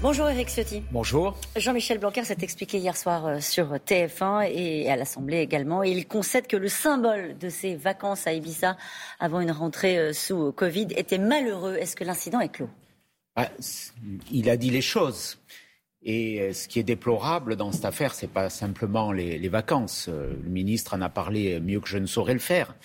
Bonjour Eric Ciotti. Bonjour. Jean-Michel Blanquer s'est expliqué hier soir euh, sur TF1 et à l'Assemblée également. Et il concède que le symbole de ses vacances à Ibiza avant une rentrée euh, sous Covid était malheureux. Est-ce que l'incident est clos? Ah, Il a dit les choses. Et euh, ce qui est déplorable dans cette affaire, c'est pas simplement les, vacances. Le ministre en a parlé mieux que je ne saurais le faire.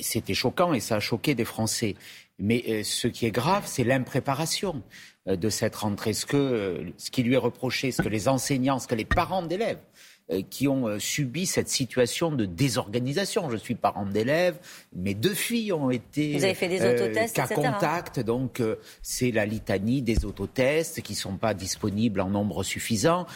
C'était choquant et ça a choqué des Français. Mais ce qui est grave, c'est l'impréparation. Euh, de cette rentrée. Ce, que, euh, ce qui lui est reproché, ce que les enseignants, ce que les parents d'élèves euh, qui ont subi cette situation de désorganisation. Je suis parent d'élèves, mes deux filles ont été Vous avez fait des autotests, cas contact, donc c'est la litanie des autotests qui ne sont pas disponibles en nombre suffisant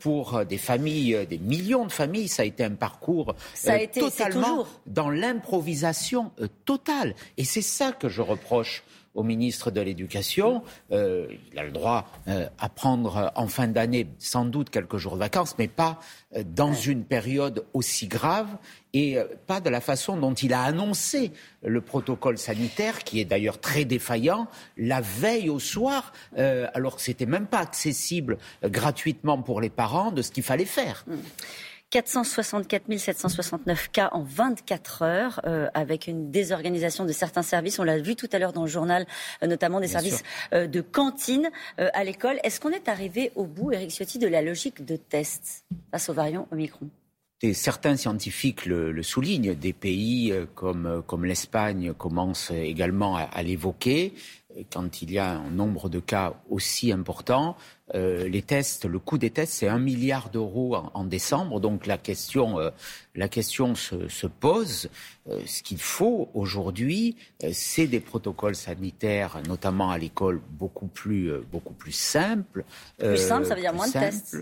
pour des familles, des millions de familles. Ça a été un parcours ça a été, totalement dans l'improvisation totale. Et c'est ça que je reproche au ministre de l'Éducation. Euh, il a le droit euh, à prendre en fin d'année sans doute quelques jours de vacances, mais pas euh, dans une période aussi grave et pas de la façon dont il a annoncé le protocole sanitaire, qui est d'ailleurs très défaillant, la veille au soir, alors que c'était même pas accessible gratuitement pour les parents de ce qu'il fallait faire. Mmh. 464 769 cas en 24 heures, euh, avec une désorganisation de certains services. On l'a vu tout à l'heure dans le journal, euh, notamment des services euh, de cantine à l'école. Est-ce qu'on est arrivé au bout, Eric Ciotti, de la logique de test face aux variants Omicron? Et certains scientifiques le, soulignent. Des pays comme, comme l'Espagne commencent également à l'évoquer quand il y a un nombre de cas aussi important, euh, les tests, le coût des tests, c'est un milliard d'euros en, décembre. Donc la question, euh, la question se, pose. Euh, ce qu'il faut aujourd'hui, c'est des protocoles sanitaires, notamment à l'école, beaucoup plus, beaucoup plus simples. Plus simple, ça veut dire moins de tests.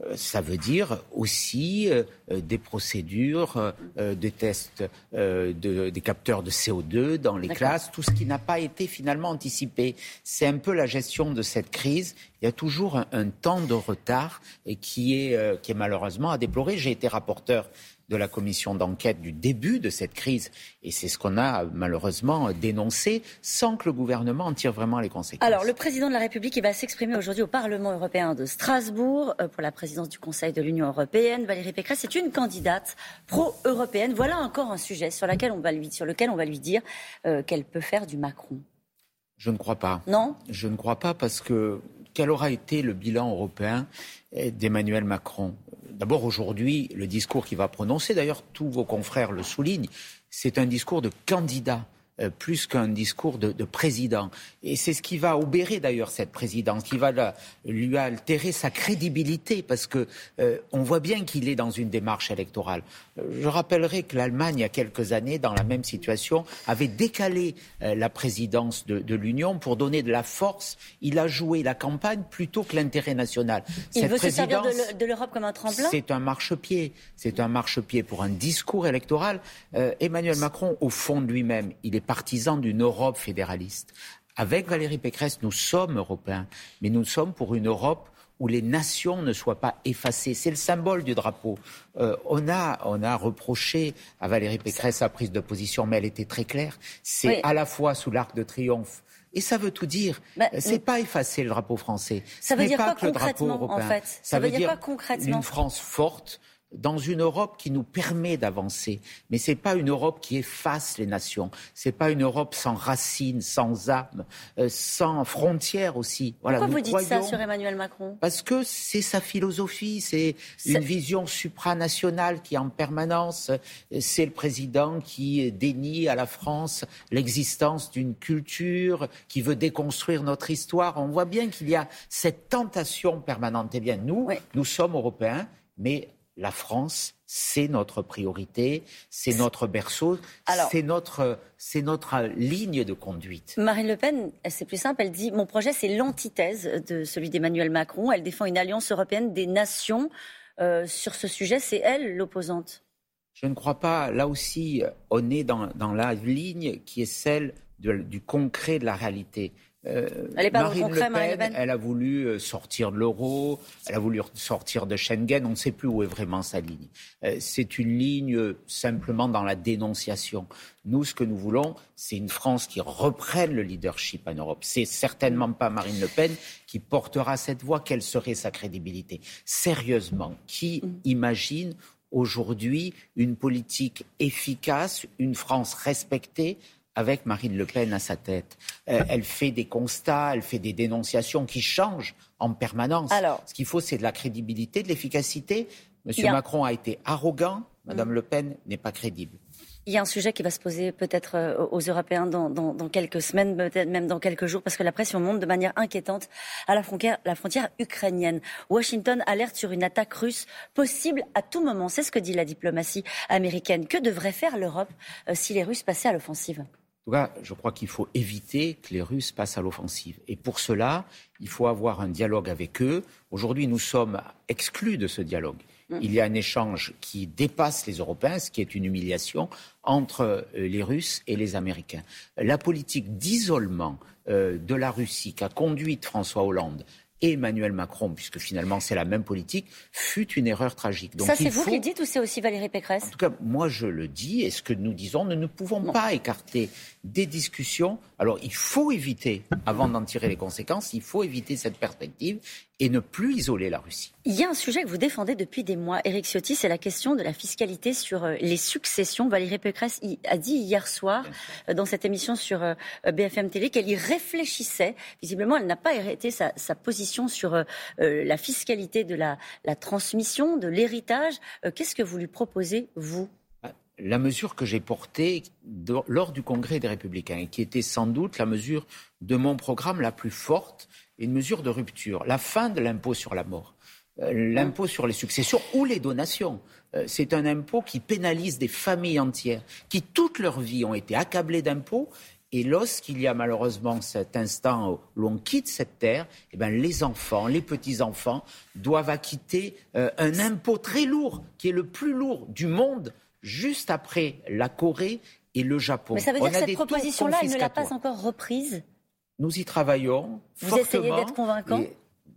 Euh, ça veut dire aussi euh, euh, des procédures, des tests des capteurs de CO2 dans les classes, tout ce qui n'a pas été finalement anticipé. C'est un peu la gestion de cette crise. Il y a toujours un, temps de retard et qui est, qui est malheureusement à déplorer. J'ai été rapporteur de la commission d'enquête du début de cette crise. Et c'est ce qu'on a malheureusement dénoncé sans que le gouvernement en tire vraiment les conséquences. Alors, le président de la République il va s'exprimer aujourd'hui au Parlement européen de Strasbourg euh, pour la présidence du Conseil de l'Union européenne. Valérie Pécresse est une candidate pro-européenne. Voilà encore un sujet sur, lequel on va lui, sur lequel on va lui dire euh, qu'elle peut faire du Macron. Je ne crois pas. Non? Je ne crois pas parce que quel aura été le bilan européen d'Emmanuel Macron? D'abord, aujourd'hui, le discours qu'il va prononcer, d'ailleurs, tous vos confrères le soulignent, c'est un discours de candidat euh, plus qu'un discours de, président. Et c'est ce qui va obérer d'ailleurs cette présidence, qui va lui altérer sa crédibilité, parce que euh, on voit bien qu'il est dans une démarche électorale. Euh, je rappellerai que l'Allemagne, il y a quelques années, dans la même situation, avait décalé la présidence de, l'Union pour donner de la force. Il a joué la campagne plutôt que l'intérêt national. Il veut se servir de l'Europe comme un tremplin? C'est un marchepied. C'est un marchepied pour un discours électoral. Emmanuel Macron, au fond de lui-même, il est partisans d'une Europe fédéraliste. Avec Valérie Pécresse, nous sommes européens, mais nous sommes pour une Europe où les nations ne soient pas effacées. C'est le symbole du drapeau. Euh, on, a, on a reproché à Valérie Pécresse sa prise de position, mais elle était très claire. C'est à la fois sous l'arc de triomphe et ça veut tout dire. Bah, c'est pas effacer le drapeau français. Ça veut dire pas quoi que le drapeau européen. En fait? Ça, veut, dire, concrètement? Une France forte, dans une Europe qui nous permet d'avancer. Mais ce n'est pas une Europe qui efface les nations. Ce n'est pas une Europe sans racines, sans âme, euh, sans frontières aussi. Voilà, Pourquoi vous dites ça sur Emmanuel Macron? Parce que c'est sa philosophie, c'est une vision supranationale qui en permanence, c'est le président qui dénie à la France l'existence d'une culture, qui veut déconstruire notre histoire. On voit bien qu'il y a cette tentation permanente. Eh bien, nous, nous sommes européens, mais la France, c'est notre priorité, c'est notre berceau, c'est notre, c'est notre ligne de conduite. Marine Le Pen, c'est plus simple, elle dit Mon projet, c'est l'antithèse de celui d'Emmanuel Macron. Elle défend une alliance européenne des nations. Euh, sur ce sujet, c'est elle l'opposante. Je ne crois pas. Là aussi, on est dans, la ligne qui est celle du concret de la réalité. Euh, Marine, le Pen, elle a voulu euh, sortir de l'euro, elle a voulu sortir de Schengen, on ne sait plus où est vraiment sa ligne. Euh, c'est une ligne simplement dans la dénonciation. Nous, ce que nous voulons, c'est une France qui reprenne le leadership en Europe. C'est certainement pas Marine Le Pen qui portera cette voix. Quelle serait sa crédibilité? Sérieusement, qui imagine aujourd'hui une politique efficace, une France respectée avec Marine Le Pen à sa tête. Euh, elle fait des constats, elle fait des dénonciations qui changent en permanence. Ce qu'il faut, c'est de la crédibilité, de l'efficacité. Monsieur Macron a été arrogant, Madame mm. Le Pen n'est pas crédible. Il y a un sujet qui va se poser peut-être euh, aux Européens dans, quelques semaines, peut-être même dans quelques jours, parce que la pression monte de manière inquiétante à la frontière, la frontière ukrainienne. Washington alerte sur une attaque russe possible à tout moment. C'est ce que dit la diplomatie américaine. Que devrait faire l'Europe euh, si les Russes passaient à l'offensive? En tout cas, je crois qu'il faut éviter que les Russes passent à l'offensive. Et pour cela, il faut avoir un dialogue avec eux. Aujourd'hui, nous sommes exclus de ce dialogue. Mm. Il y a un échange qui dépasse les Européens, ce qui est une humiliation, entre euh, les Russes et les Américains. La politique d'isolement euh, de la Russie qu'a conduite François Hollande et Emmanuel Macron, puisque finalement c'est la même politique, fut une erreur tragique. Donc, Ça, c'est vous qui le dites ou c'est aussi Valérie Pécresse En tout cas, moi je le dis, et ce que nous disons, nous ne pouvons pas écarter des discussions. Alors il faut éviter, avant d'en tirer les conséquences, il faut éviter cette perspective et ne plus isoler la Russie. Il y a un sujet que vous défendez depuis des mois, Éric Ciotti, c'est la question de la fiscalité sur euh, les successions. Valérie Pécresse a dit hier soir euh, dans cette émission sur euh, BFM Télé qu'elle y réfléchissait. Visiblement, elle n'a pas arrêté sa, position sur la fiscalité de la, la transmission, de l'héritage. Qu'est-ce que vous lui proposez, vous? La mesure que j'ai portée lors du Congrès des Républicains, et qui était sans doute la mesure de mon programme la plus forte, une mesure de rupture, la fin de l'impôt sur la mort, euh, l'impôt sur les successions ou les donations. Euh, c'est un impôt qui pénalise des familles entières qui toute leur vie ont été accablées d'impôts. Et lorsqu'il y a malheureusement cet instant où l'on quitte cette terre, eh ben, les enfants, les petits-enfants doivent acquitter euh, un impôt très lourd, qui est le plus lourd du monde, juste après la Corée et le Japon. Mais ça veut dire que cette proposition-là, elle ne l'a pas encore reprise? Nous y travaillons. Vous essayez d'être convaincant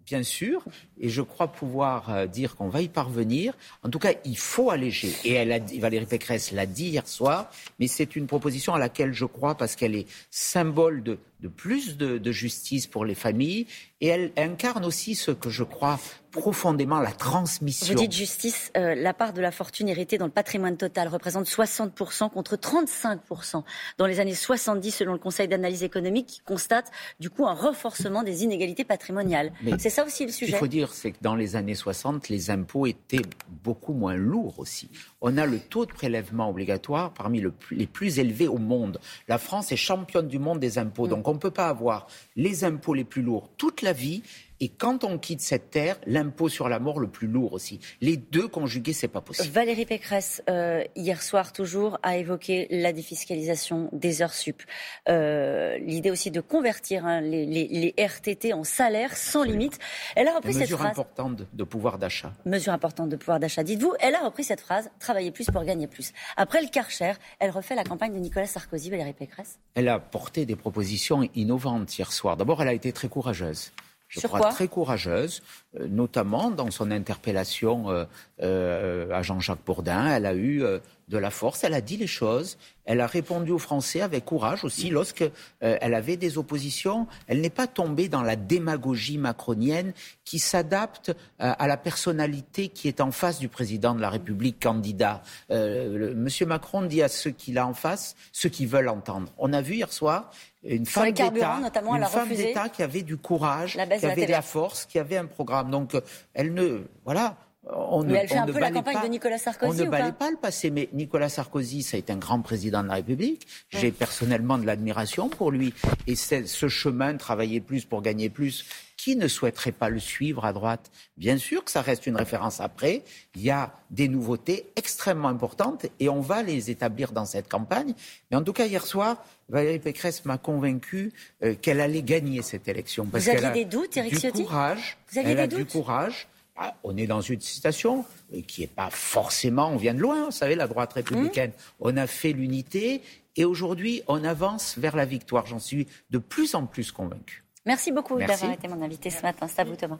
Bien sûr, et je crois pouvoir euh, dire qu'on va y parvenir. En tout cas, il faut alléger. Et elle a, Valérie Pécresse l'a dit hier soir, mais c'est une proposition à laquelle je crois parce qu'elle est symbole de, de plus de, de, justice pour les familles et elle incarne aussi ce que je crois profondément la transmission. Vous dites justice, euh, la part de la fortune héritée dans le patrimoine total représente 60% contre 35% dans les années 70 selon le Conseil d'analyse économique qui constate du coup un renforcement des inégalités patrimoniales. C'est ça aussi le sujet. Il faut dire c'est que dans les années 60 les impôts étaient beaucoup moins lourds aussi. On a le taux de prélèvement obligatoire parmi les plus élevés au monde. La France est championne du monde des impôts. Mm. Donc on ne peut pas avoir les impôts les plus lourds toute la vie et quand on quitte cette terre, l'impôt sur la mort le plus lourd aussi. Les deux conjugués, c'est pas possible. Valérie Pécresse, euh, hier soir toujours, a évoqué la défiscalisation des heures sup. Euh, L'idée aussi de convertir hein, les, les, les, RTT en salaire sans limite. Elle a repris cette phrase. Mesure importante de, pouvoir d'achat. Mesure importante de pouvoir d'achat. Dites-vous, elle a repris cette phrase travailler plus pour gagner plus. Après le Karcher, elle refait la campagne de Nicolas Sarkozy, Valérie Pécresse. Elle a porté des propositions innovantes hier soir. D'abord, elle a été très courageuse je crois, très courageuse, notamment dans son interpellation euh, euh, à Jean-Jacques Bourdin. Elle a eu de la force, elle a dit les choses, elle a répondu aux Français avec courage aussi lorsqu'elle elle avait des oppositions. Elle n'est pas tombée dans la démagogie macronienne qui s'adapte à la personnalité qui est en face du président de la République candidat. Monsieur Macron dit à ceux qu'il a en face ce qu'ils veulent entendre. On a vu hier soir une femme d'État qui avait du courage, qui avait de la force, qui avait un programme. Donc euh, elle ne, voilà. On mais ne, elle fait un peu la campagne de Nicolas Sarkozy. On ne balait pas le passé, mais Nicolas Sarkozy, ça a été un grand président de la République. J'ai personnellement de l'admiration pour lui. Et ce chemin, travailler plus pour gagner plus, qui ne souhaiterait pas le suivre à droite Bien sûr que ça reste une référence après. Il y a des nouveautés extrêmement importantes et on va les établir dans cette campagne. Mais en tout cas, hier soir, Valérie Pécresse m'a convaincu euh, qu'elle allait gagner cette élection. Vous aviez des doutes, Éric Ciotti courage, Vous aviez des doutes du courage. Ah, on est dans une situation euh, qui n'est pas forcément, on vient de loin, vous savez, la droite républicaine. Mmh. On a fait l'unité et aujourd'hui, on avance vers la victoire. J'en suis de plus en plus convaincu. Merci beaucoup d'avoir été mon invité ce matin. C'est à vous, Thomas.